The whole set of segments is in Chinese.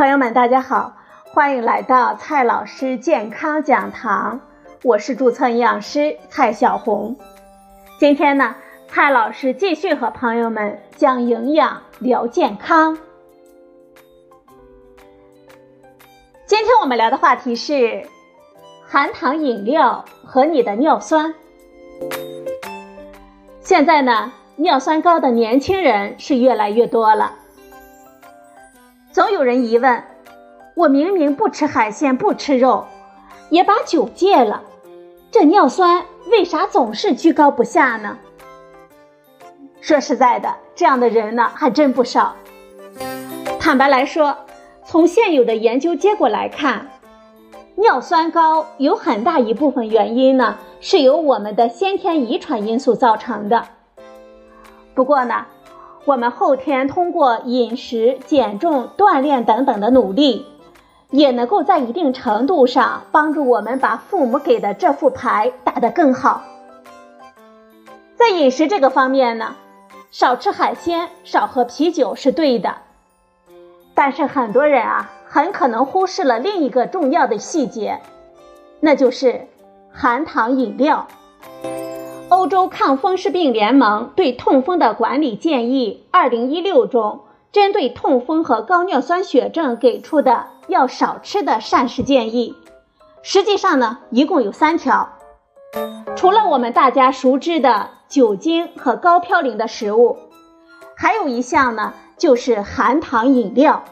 朋友们，大家好，欢迎来到蔡老师健康讲堂，我是注册营养师蔡小红。今天呢，蔡老师继续和朋友们讲营养聊健康。今天我们聊的话题是含糖饮料和你的尿酸。现在呢，尿酸高的年轻人是越来越多了。总有人疑问：我明明不吃海鲜，不吃肉，也把酒戒了，这尿酸为啥总是居高不下呢？说实在的，这样的人呢还真不少。坦白来说，从现有的研究结果来看，尿酸高有很大一部分原因呢是由我们的先天遗传因素造成的。不过呢。我们后天通过饮食、减重、锻炼等等的努力，也能够在一定程度上帮助我们把父母给的这副牌打得更好。在饮食这个方面呢，少吃海鲜、少喝啤酒是对的，但是很多人啊，很可能忽视了另一个重要的细节，那就是含糖饮料。欧洲抗风湿病联盟对痛风的管理建议（二零一六）中，针对痛风和高尿酸血症给出的要少吃的膳食建议，实际上呢，一共有三条。除了我们大家熟知的酒精和高嘌呤的食物，还有一项呢，就是含糖饮料。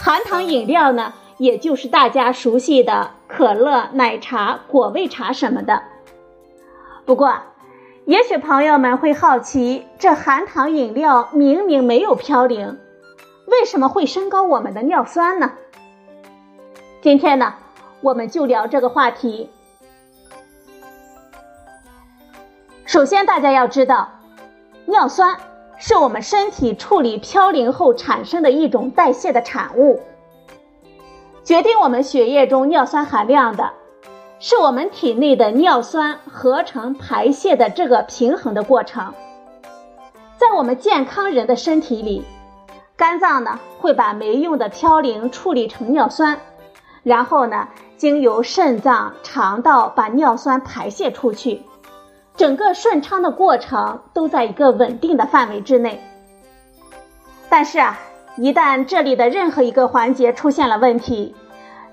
含糖饮料呢，也就是大家熟悉的可乐、奶茶、果味茶什么的。不过，也许朋友们会好奇，这含糖饮料明明没有嘌呤，为什么会升高我们的尿酸呢？今天呢，我们就聊这个话题。首先，大家要知道，尿酸是我们身体处理嘌呤后产生的一种代谢的产物，决定我们血液中尿酸含量的。是我们体内的尿酸合成排泄的这个平衡的过程，在我们健康人的身体里，肝脏呢会把没用的嘌呤处理成尿酸，然后呢经由肾脏、肠道把尿酸排泄出去，整个顺畅的过程都在一个稳定的范围之内。但是啊，一旦这里的任何一个环节出现了问题，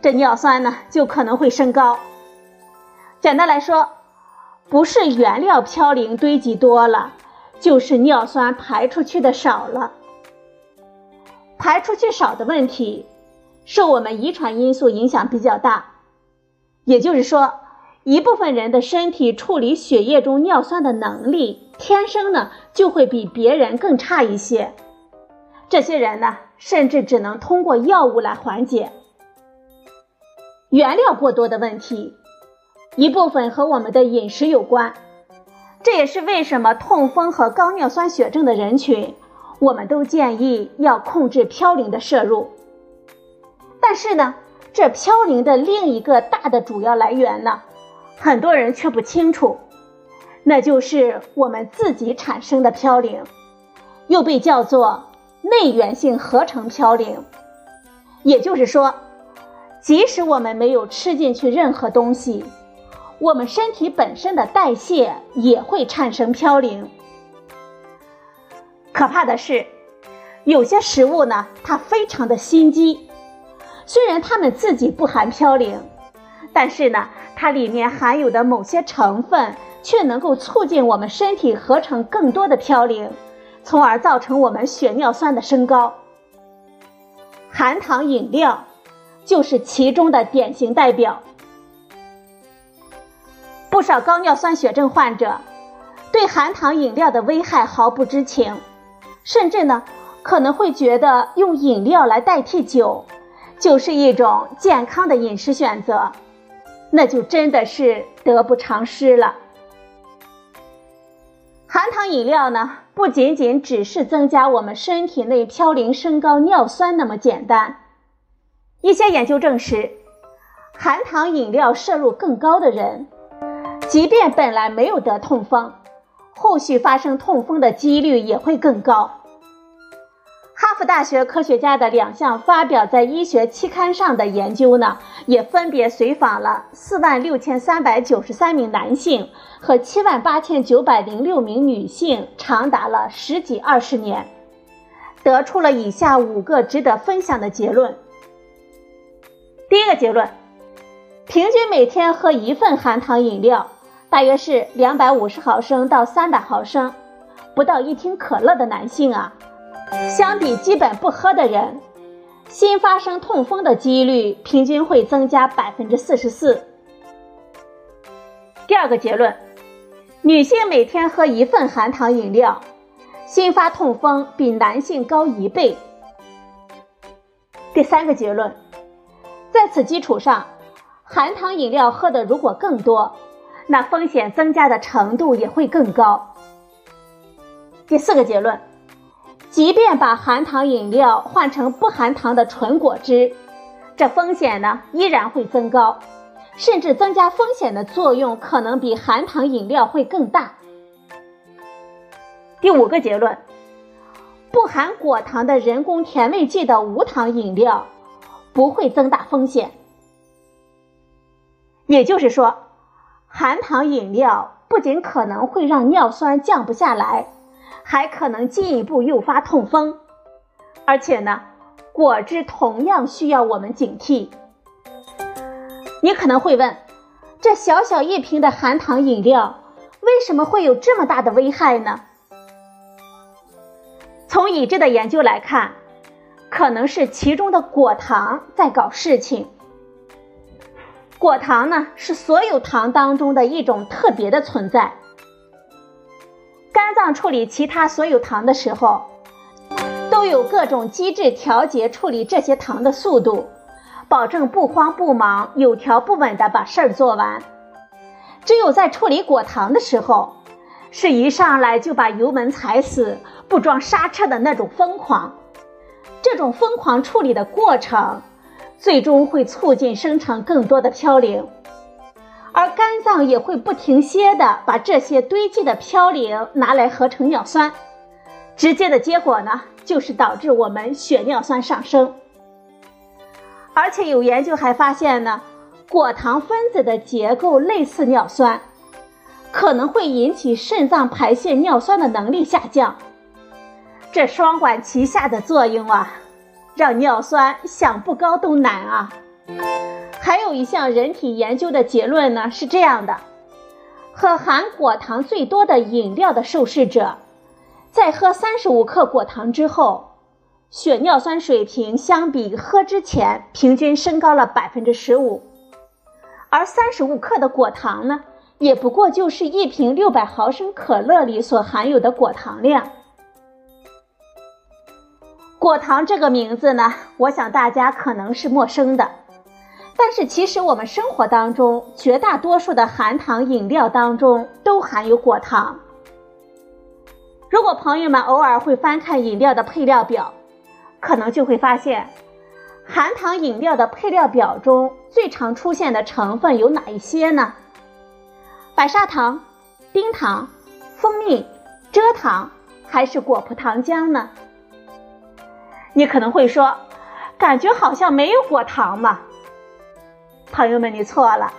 这尿酸呢就可能会升高。简单来说，不是原料嘌呤堆积多了，就是尿酸排出去的少了。排出去少的问题，受我们遗传因素影响比较大。也就是说，一部分人的身体处理血液中尿酸的能力，天生呢就会比别人更差一些。这些人呢，甚至只能通过药物来缓解。原料过多的问题。一部分和我们的饮食有关，这也是为什么痛风和高尿酸血症的人群，我们都建议要控制嘌呤的摄入。但是呢，这嘌呤的另一个大的主要来源呢，很多人却不清楚，那就是我们自己产生的嘌呤，又被叫做内源性合成嘌呤。也就是说，即使我们没有吃进去任何东西。我们身体本身的代谢也会产生嘌呤。可怕的是，有些食物呢，它非常的心机。虽然它们自己不含嘌呤，但是呢，它里面含有的某些成分却能够促进我们身体合成更多的嘌呤，从而造成我们血尿酸的升高。含糖饮料就是其中的典型代表。不少高尿酸血症患者对含糖饮料的危害毫不知情，甚至呢可能会觉得用饮料来代替酒就是一种健康的饮食选择，那就真的是得不偿失了。含糖饮料呢不仅仅只是增加我们身体内嘌呤升高尿酸那么简单，一些研究证实，含糖饮料摄入更高的人。即便本来没有得痛风，后续发生痛风的几率也会更高。哈佛大学科学家的两项发表在医学期刊上的研究呢，也分别随访了四万六千三百九十三名男性和七万八千九百零六名女性，长达了十几二十年，得出了以下五个值得分享的结论。第一个结论：平均每天喝一份含糖饮料，大约是两百五十毫升到三百毫升，不到一听可乐的男性啊。相比基本不喝的人，新发生痛风的几率平均会增加百分之四十四。第二个结论，女性每天喝一份含糖饮料，新发痛风比男性高一倍。第三个结论，在此基础上，含糖饮料喝的如果更多，那风险增加的程度也会更高。第四个结论。即便把含糖饮料换成不含糖的纯果汁，这风险呢依然会增高，甚至增加风险的作用可能比含糖饮料会更大。第五个结论，不含果糖的人工甜味剂的无糖饮料不会增大风险。也就是说，含糖饮料不仅可能会让尿酸降不下来。还可能进一步诱发痛风，而且呢，果汁同样需要我们警惕。你可能会问，这小小一瓶的含糖饮料为什么会有这么大的危害呢？从已知的研究来看，可能是其中的果糖在搞事情。果糖呢，是所有糖当中的一种特别的存在。肝脏处理其他所有糖的时候，都有各种机制调节处理这些糖的速度，保证不慌不忙、有条不紊地把事儿做完。只有在处理果糖的时候，是一上来就把油门踩死、不装刹车的那种疯狂。这种疯狂处理的过程，最终会促进生成更多的嘌呤。而肝脏也会不停歇的把这些堆积的嘌呤拿来合成尿酸，直接的结果呢，就是导致我们血尿酸上升。而且有研究还发现呢，果糖分子的结构类似尿酸，可能会引起肾脏排泄尿酸的能力下降。这双管齐下的作用啊，让尿酸想不高都难啊。还有一项人体研究的结论呢，是这样的：喝含果糖最多的饮料的受试者，在喝三十五克果糖之后，血尿酸水平相比喝之前平均升高了百分之十五。而三十五克的果糖呢，也不过就是一瓶六百毫升可乐里所含有的果糖量。果糖这个名字呢，我想大家可能是陌生的。但是其实我们生活当中绝大多数的含糖饮料当中都含有果糖。如果朋友们偶尔会翻看饮料的配料表，可能就会发现，含糖饮料的配料表中最常出现的成分有哪一些呢？白砂糖、冰糖、蜂蜜、蔗糖还是果葡糖浆呢？你可能会说，感觉好像没有果糖嘛。朋友们，你错了。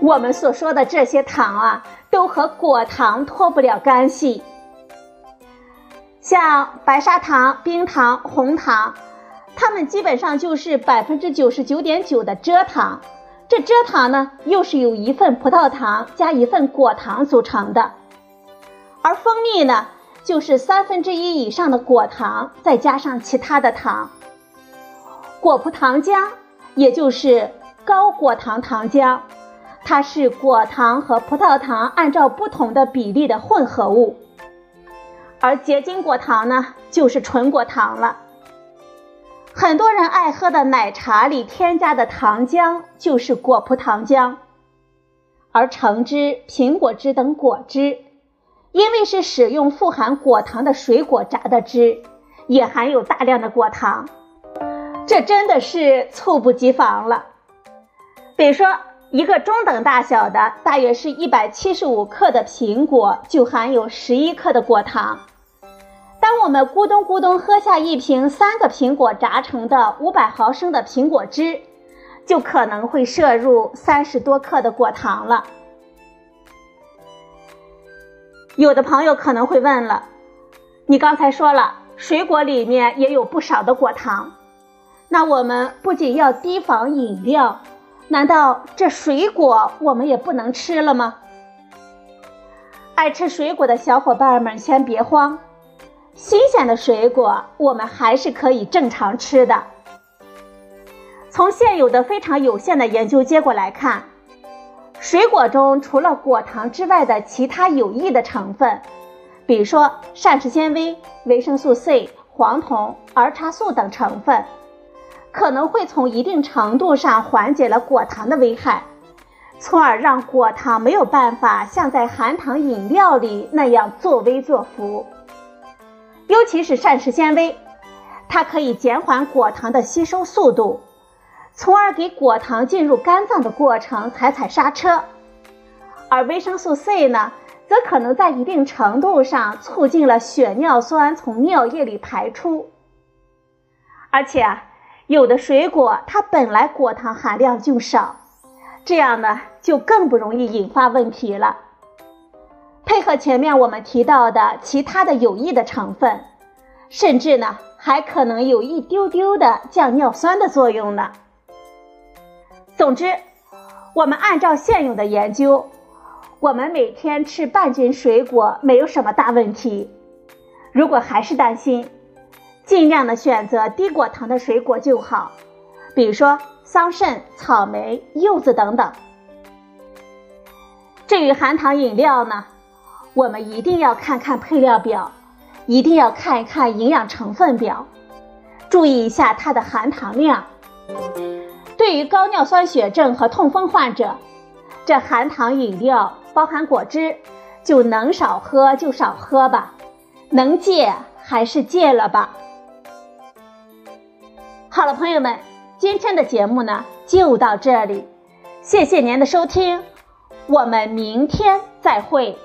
我们所说的这些糖啊，都和果糖脱不了干系。像白砂糖、冰糖、红糖，它们基本上就是百分之九十九点九的蔗糖。这蔗糖呢，又是由一份葡萄糖加一份果糖组成的。而蜂蜜呢，就是三分之一以上的果糖再加上其他的糖。果葡糖浆，也就是。高果糖糖浆，它是果糖和葡萄糖按照不同的比例的混合物，而结晶果糖呢，就是纯果糖了。很多人爱喝的奶茶里添加的糖浆就是果葡糖浆，而橙汁、苹果汁等果汁，因为是使用富含果糖的水果榨的汁，也含有大量的果糖，这真的是猝不及防了。比如说，一个中等大小的，大约是一百七十五克的苹果，就含有十一克的果糖。当我们咕咚咕咚喝下一瓶三个苹果榨成的五百毫升的苹果汁，就可能会摄入三十多克的果糖了。有的朋友可能会问了，你刚才说了水果里面也有不少的果糖，那我们不仅要提防饮料，难道这水果我们也不能吃了吗？爱吃水果的小伙伴们先别慌，新鲜的水果我们还是可以正常吃的。从现有的非常有限的研究结果来看。水果中除了果糖之外的其他有益的成分，比如说膳食纤维、维生素 C、黄酮、儿茶素等成分，可能会从一定程度上缓解了果糖的危害，从而让果糖没有办法像在含糖饮料里那样作威作福。尤其是膳食纤维，它可以减缓果糖的吸收速度。从而给果糖进入肝脏的过程踩踩刹车，而维生素 C 呢，则可能在一定程度上促进了血尿酸从尿液里排出。而且啊，有的水果它本来果糖含量就少，这样呢就更不容易引发问题了。配合前面我们提到的其他的有益的成分，甚至呢还可能有一丢丢的降尿酸的作用呢。总之，我们按照现有的研究，我们每天吃半斤水果没有什么大问题。如果还是担心，尽量的选择低果糖的水果就好，比如说桑葚、草莓、柚子等等。至于含糖饮料呢，我们一定要看看配料表，一定要看一看营养成分表，注意一下它的含糖量。对于高尿酸血症和痛风患者，这含糖饮料包含果汁，就能少喝就少喝吧，能戒还是戒了吧。好了，朋友们，今天的节目呢就到这里，谢谢您的收听，我们明天再会。